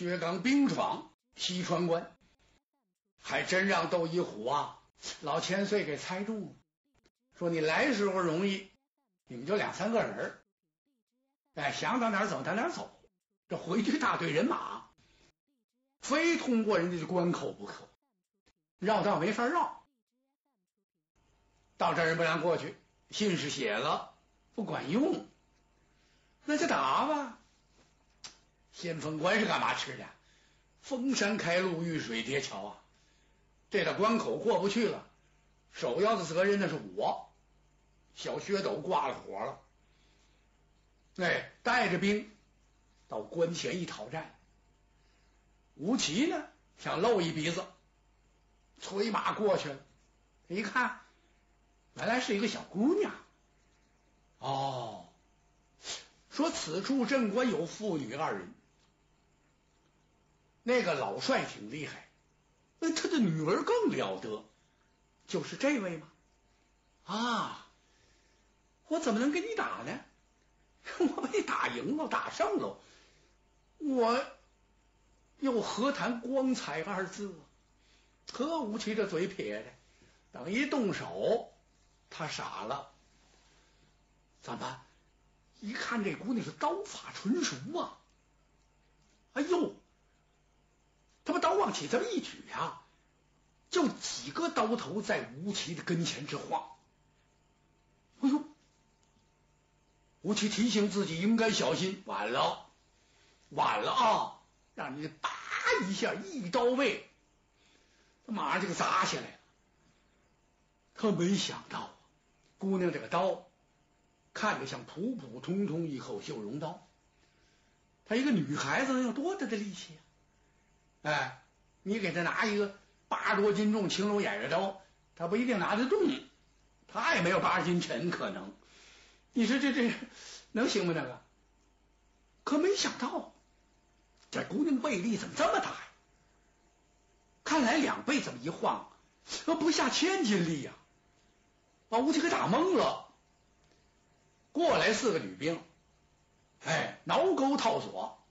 薛刚兵闯西川关，还真让窦一虎啊老千岁给猜中了。说你来时候容易，你们就两三个人哎，想到哪儿走到哪儿走。这回去大队人马，非通过人家的关口不可，绕道没法绕。到这儿不让过去，信是写了，不管用，那就打吧。先锋官是干嘛吃的？封山开路，遇水叠桥啊！这道关口过不去了，首要的责任那是我。小薛斗挂了火了，哎，带着兵。到关前一讨债，吴奇呢想露一鼻子，催马过去了。一看，原来是一个小姑娘。哦，说此处镇关有父女二人，那个老帅挺厉害，那他的女儿更了得，就是这位吗？啊，我怎么能跟你打呢？我被打赢了，打胜了。我又何谈光彩二字？何无奇这嘴撇的，等一动手，他傻了。怎么？一看这姑娘是刀法纯熟啊！哎呦，他把刀往起这么一举啊，就几个刀头在吴奇的跟前直晃。哎呦，吴奇提醒自己应该小心，晚了。晚了啊！让你叭一下一刀背，他马上就给砸下来了。他没想到，姑娘这个刀看着像普普通通一口绣绒刀，她一个女孩子能有多大的力气啊？哎，你给他拿一个八十多斤重青龙偃月刀，他不一定拿得动，他也没有八十斤沉，可能。你说这这能行吗？那个？可没想到。这姑娘背力怎么这么大呀？看来两背这么一晃，不下千斤力呀！把吴奇给打懵了。过来四个女兵，哎，挠钩套索，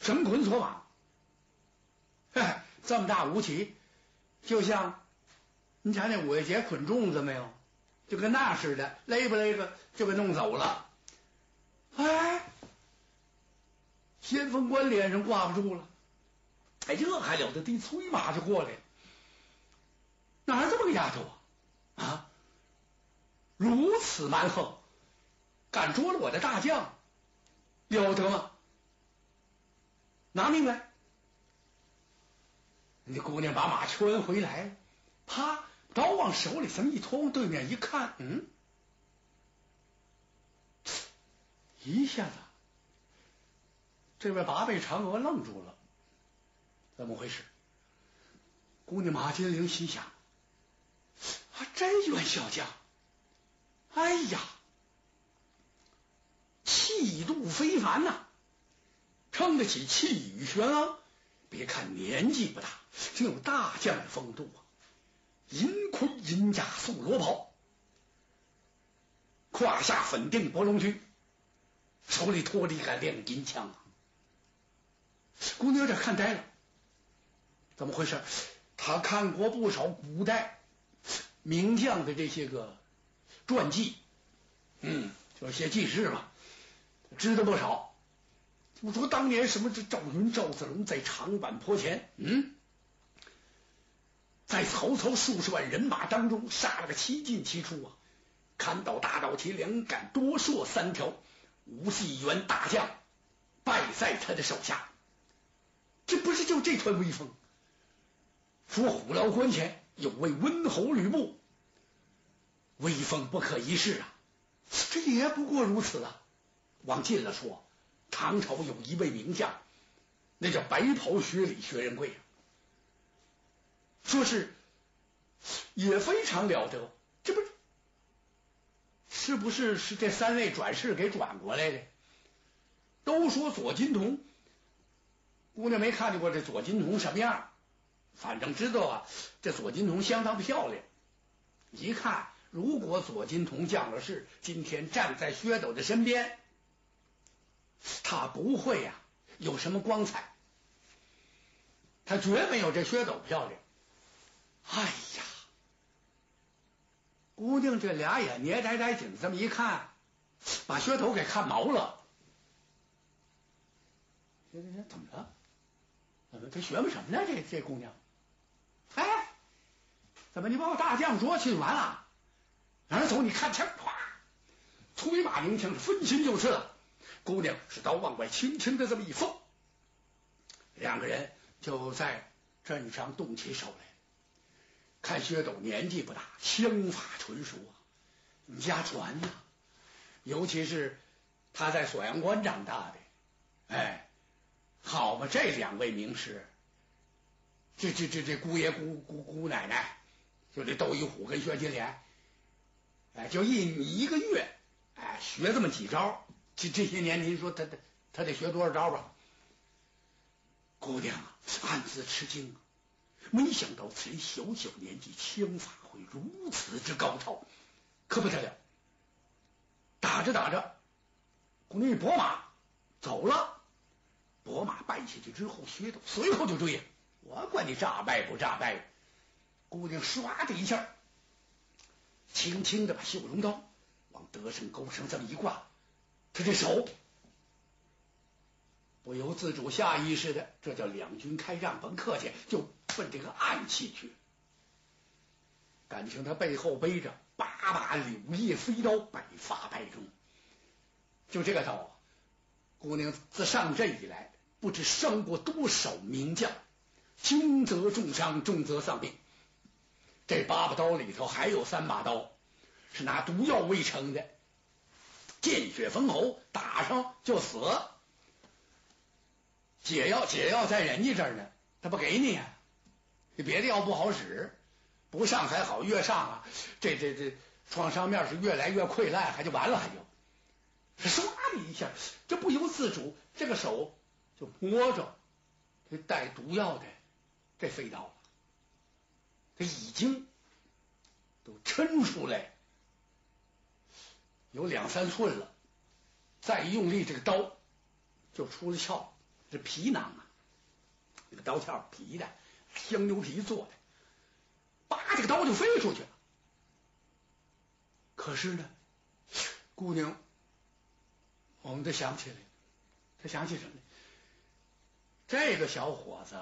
绳捆索绑。哎，这么大吴奇，就像你瞧那五月节捆粽子没有？就跟那似的，勒不勒个就给弄走了。哎。先锋官脸上挂不住了，哎，这还了得！地催马就过来，哪这么个丫头啊？啊，如此蛮横，敢捉了我的大将，了得吗？拿命来！那姑娘把马圈回来，啪，刀往手里这么一托，对面一看，嗯，一下子。这位八辈嫦娥愣住了，怎么回事？姑娘马金玲心想：啊，真元小将，哎呀，气度非凡呐，撑得起气宇轩昂。别看年纪不大，真有大将的风度啊！银盔银甲素罗袍，胯下粉定博龙驹，手里托着一杆亮银枪！姑娘有点看呆了，怎么回事？他看过不少古代名将的这些个传记，嗯，就写记事吧，知道不少。我说当年什么这赵云、赵子龙在长坂坡前，嗯，在曹操数十万人马当中杀了个七进七出啊，砍倒大刀旗两杆多槊三条，无戏员大将败在他的手下。这不是就这团威风？说虎牢关前有位温侯吕布，威风不可一世啊！这也不过如此啊。往近了说，唐朝有一位名将，那叫白袍薛礼薛仁贵啊，说是也非常了得。这不是不是是这三位转世给转过来的？都说左金童。姑娘没看见过这左金童什么样，反正知道啊，这左金童相当漂亮。一看，如果左金童降了世，今天站在薛斗的身边，他不会呀有什么光彩，他绝没有这薛斗漂亮。哎呀，姑娘这俩眼捏呆呆紧，这么一看，把薛斗给看毛了。这这这怎么了？怎么他学么什么呢？这这姑娘，哎，怎么你把我大将捉去就完了？哪走？你看枪，咵，催马鸣枪，分心就是了。姑娘是刀往外轻轻的这么一放，两个人就在镇上动起手来。看薛斗年纪不大，枪法纯熟啊，家传呐。尤其是他在锁阳关长大的，哎，好嘛，这两位名师，这这这这姑爷姑姑姑奶奶，就这窦一虎跟薛金莲，哎，就一一个月，哎，学这么几招。这这些年，您说他他他得学多少招吧？姑娘暗自吃惊，没想到此人小小年纪，枪法会如此之高超，可不得了！打着打着，姑娘一拨马走了，拨马败下去之后，薛斗随后就追呀，我管你诈败不诈败！姑娘唰的一下，轻轻的把绣绒刀往德胜钩上这么一挂。他这手不由自主、下意识的，这叫两军开战，甭客气，就奔这个暗器去。感情他背后背着八把柳叶飞刀，百发百中。就这个刀啊，姑娘自上阵以来，不知伤过多少名将，轻则重伤，重则丧命。这八把刀里头还有三把刀是拿毒药喂成的。见血封喉，打上就死。解药解药在人家这儿呢，他不给你呀？这别的药不好使，不上还好，越上啊，这这这创伤面是越来越溃烂，还就完了，还就唰的一下，这不由自主，这个手就摸着这带毒药的这飞刀，他已经都抻出来。有两三寸了，再一用力，这个刀就出了鞘。这皮囊啊，这个刀鞘皮的，香牛皮做的，叭，这个刀就飞出去了。可是呢，姑娘，我们都想起来，他想起什么？这个小伙子，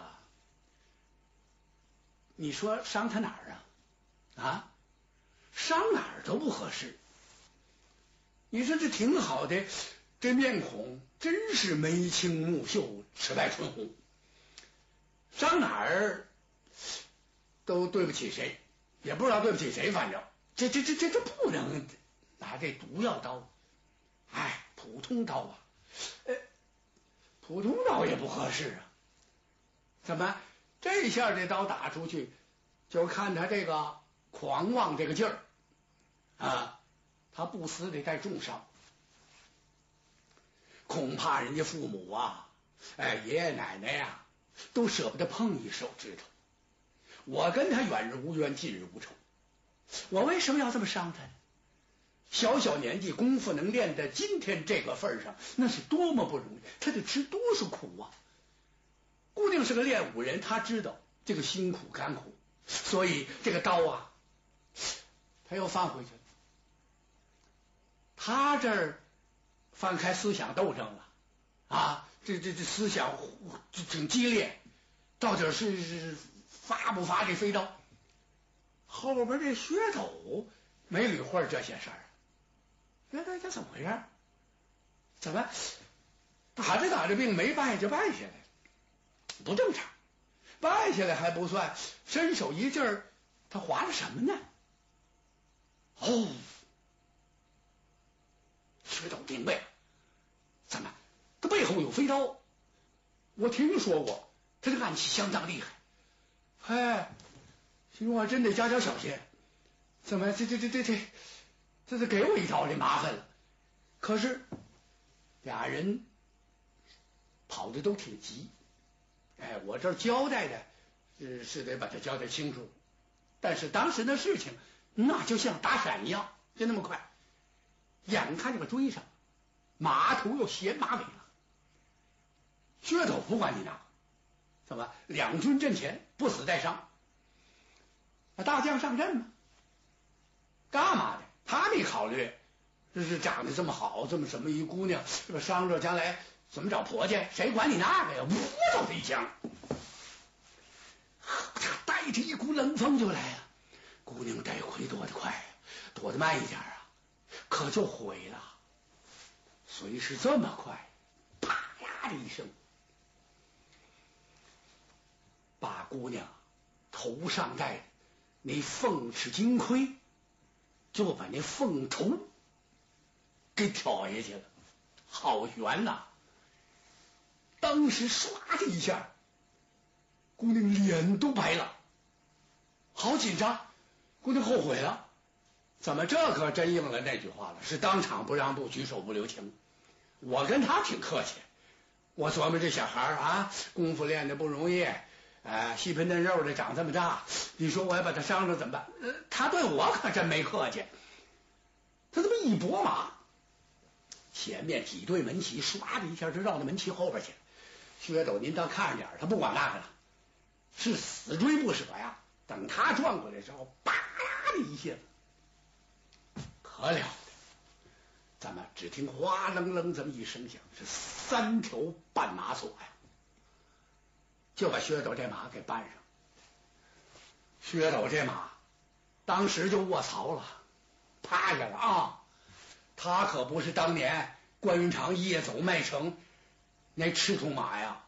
你说伤他哪儿啊？啊，伤哪儿都不合适。你说这挺好的，这面孔真是眉清目秀，齿白唇红，上哪儿都对不起谁，也不知道对不起谁，反正。这这这这这不能拿这毒药刀，哎，普通刀啊，呃，普通刀也不合适啊，怎么这下这刀打出去，就看他这个狂妄这个劲儿。啊。他不死得带重伤，恐怕人家父母啊，哎，爷爷奶奶呀，都舍不得碰一手指头。我跟他远日无冤，近日无仇，我为什么要这么伤他呢？小小年纪，功夫能练到今天这个份上，那是多么不容易，他得吃多少苦啊！姑娘是个练武人，他知道这个辛苦甘苦，所以这个刀啊，他又放回去了。他这儿翻开思想斗争了啊，这这这思想挺激烈，到底是是发不发这飞刀？后边这薛斗没理会这些事儿，这这这怎么回事？怎么打着打着病没败就败下来了？不正常，败下来还不算，伸手一劲儿，他划了什么呢？哦。明白，怎么他背后有飞刀？我听说过，他这暗器相当厉害。哎，心我真得加点小心。怎么这这这这这，这是给我一刀，这麻烦了。可是俩人跑的都挺急。哎，我这交代的是是得把它交代清楚，但是当时的事情那就像打闪一样，就那么快。眼看就给追上，马头又衔马尾了。薛头不管你那，怎么两军阵前不死带伤？那大将上阵吗？干嘛的？他没考虑，这是长得这么好，这么什么一姑娘，这伤着将来怎么找婆家？谁管你那个呀？呜，就一枪，他带着一股冷风就来了。姑娘带回躲得快，躲得慢一点啊，可就毁了。虽是这么快，啪呀的一声，把姑娘头上戴的那凤翅金盔。就把那凤头给挑下去了，好悬呐！当时唰的一下，姑娘脸都白了，好紧张。姑娘后悔了，怎么这可真应了那句话了？是当场不让步，举手不留情。我跟他挺客气，我琢磨这小孩啊，功夫练的不容易。哎，细皮嫩肉的，长这么大，你说我要把他伤着怎么办？他对我可真没客气。他这么一拨马，前面几对门旗唰的一下就绕到门旗后边去了。薛斗，您倒看着点，他不管那个了，是死追不舍呀。等他转过来之后，叭啦的一下，可了得！怎么？只听哗楞楞这么一声响，是三条绊马索呀。就把薛斗这马给绊上，薛斗这马当时就卧槽了，趴下了啊！他可不是当年关云长夜走麦城那赤兔马呀，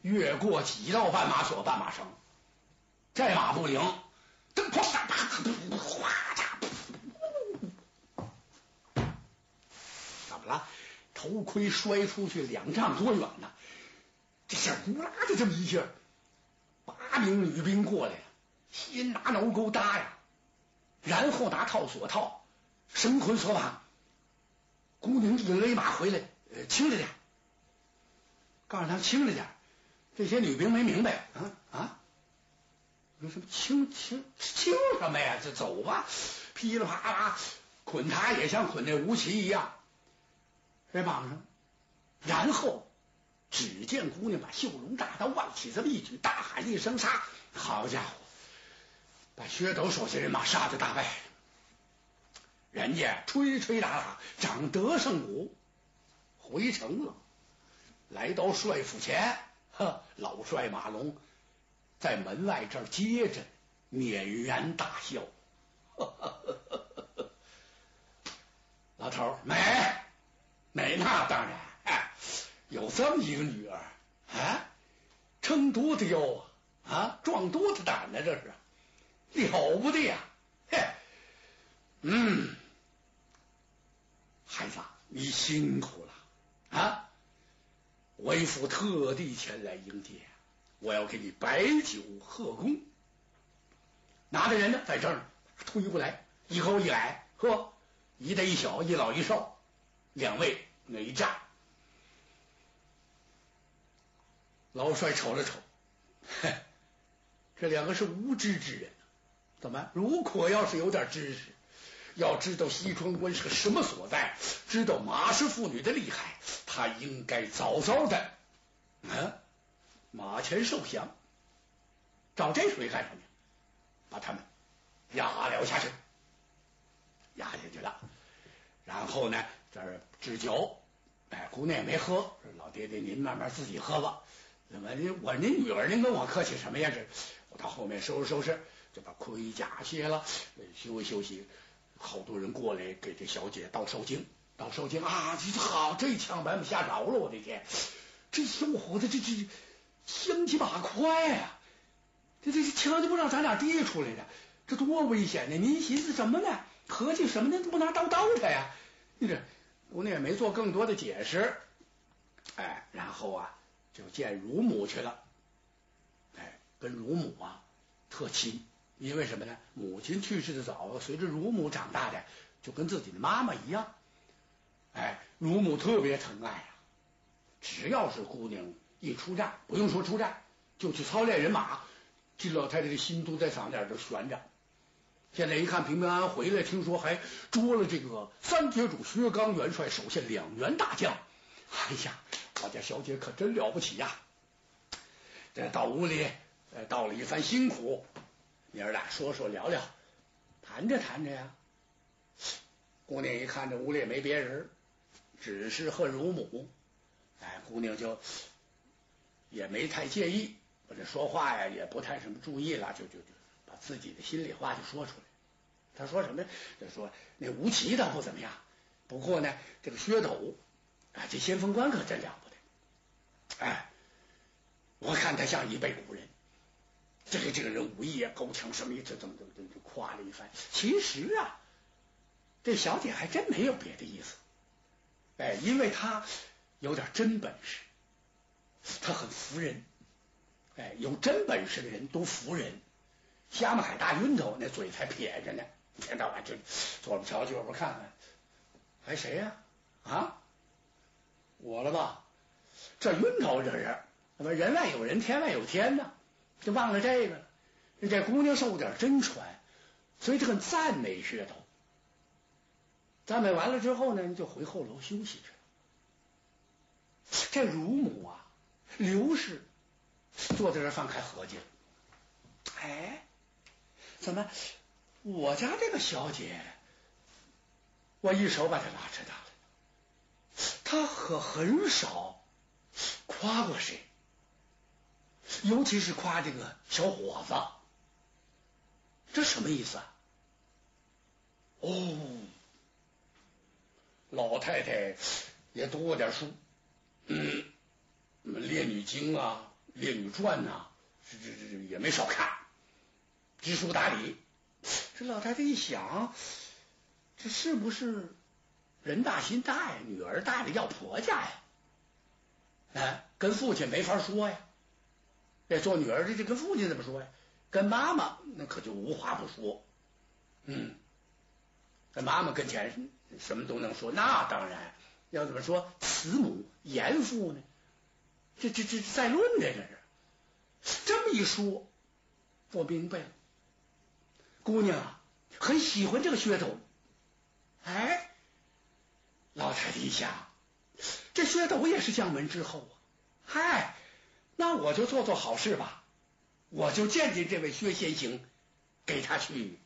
越过几道绊马索、绊马绳，这马不灵，噔砰哒啪哗嚓，怎么了？头盔摔出去两丈多远呢？这下呼啦的这么一下，八名女兵过来了，先拿挠钩搭呀，然后拿套索套，绳捆索绑。姑娘一勒马回来，呃，轻着点，告诉他轻着点。这些女兵没明白，啊啊，说什么轻轻轻什么呀？就走吧，噼里啪啦捆他也像捆那吴奇一样，在绑上，然后。只见姑娘把绣龙大刀往起这么一举，大喊一声杀！好家伙，把薛斗手下人马杀的大败。人家吹吹打打，长德胜鼓，回城了。来到帅府前，呵，老帅马龙在门外这儿接着，捻然大笑。呵呵呵呵老头美没，那当然。哎有这么一个女儿啊，撑多大腰啊啊，壮多大胆呢？这是了不得呀！嘿，嗯，孩子，你辛苦了啊！为父特地前来迎接，我要给你摆酒贺功。拿的人呢，在这儿推过来，一高一矮，呵，一大一小，一老一少，两位哪吒。老帅瞅了瞅，嘿，这两个是无知之人。怎么？如果要是有点知识，要知道西川关是个什么所在，知道马氏妇女的厉害，他应该早早的，嗯，马前受降，找这水干什么？把他们压了下去，压下去了。然后呢，这儿置酒，哎，姑娘也没喝，老爹爹您慢慢自己喝吧。怎么？您我您女儿，您跟我客气什么呀？这我到后面收拾收拾，就把盔甲卸了，休息休息。好多人过来给这小姐倒受惊，倒受惊啊！这好，这一枪把我们吓着了！我的天，这小伙子这这枪起马快呀！这这枪就不知道咱俩递出来的，这多危险呢！您寻思什么呢？合计什么呢？不拿刀刀他呀？你这姑娘也没做更多的解释，哎，然后啊。就见乳母去了，哎，跟乳母啊特亲，因为什么呢？母亲去世的早，随着乳母长大的，就跟自己的妈妈一样，哎，乳母特别疼爱啊。只要是姑娘一出战，不用说出战，就去操练人马，这老太太的心都在嗓子眼这悬着。现在一看平平安安回来，听说还捉了这个三铁主薛刚元帅手下两员大将，哎呀！我家小姐可真了不起呀！这到屋里，呃，到了一番辛苦，娘儿俩说说聊聊，谈着谈着呀，姑娘一看这屋里也没别人，只是和乳母，哎，姑娘就也没太介意，我这说话呀也不太什么注意了，就就就自己的心里话就说出来。他说什么？就说那吴奇倒不怎么样，不过呢，这个薛斗啊，这先锋官可真了不得，哎。我看他像一辈古人，这个这个人武艺也够强，什么一这怎么怎么就夸了一番。其实啊，这小姐还真没有别的意思，哎，因为她有点真本事，她很服人，哎，有真本事的人都服人。瞎么海大晕头，那嘴才撇着呢，一天到晚就左边瞧右边看看，还谁呀？啊，我了吧？这晕头这是。那么人外有人，天外有天呢，就忘了这个了。这姑娘受点真传，所以这个赞美噱头。赞美完了之后呢，就回后楼休息去了。这乳母啊，刘氏坐在这放开合计了。哎，怎么我家这个小姐，我一手把她拉扯大了，她可很少夸过谁。尤其是夸这个小伙子，这什么意思啊？哦，老太太也读过点书，嗯，什么《列女经》啊，《列女传》呐，这这这也没少看，知书达理。这老太太一想，这是不是人大心大呀？女儿大了要婆家呀？哎，跟父亲没法说呀。这做女儿的，这跟父亲怎么说呀？跟妈妈那可就无话不说。嗯，在妈妈跟前什么都能说。那当然，要怎么说慈母严父呢？这这这在论的这是。这么一说，我明白了。姑娘啊，很喜欢这个噱头。哎，老太太一想，这噱头也是将门之后啊。嗨。那我就做做好事吧，我就见见这位薛先行，给他去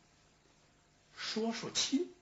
说说亲。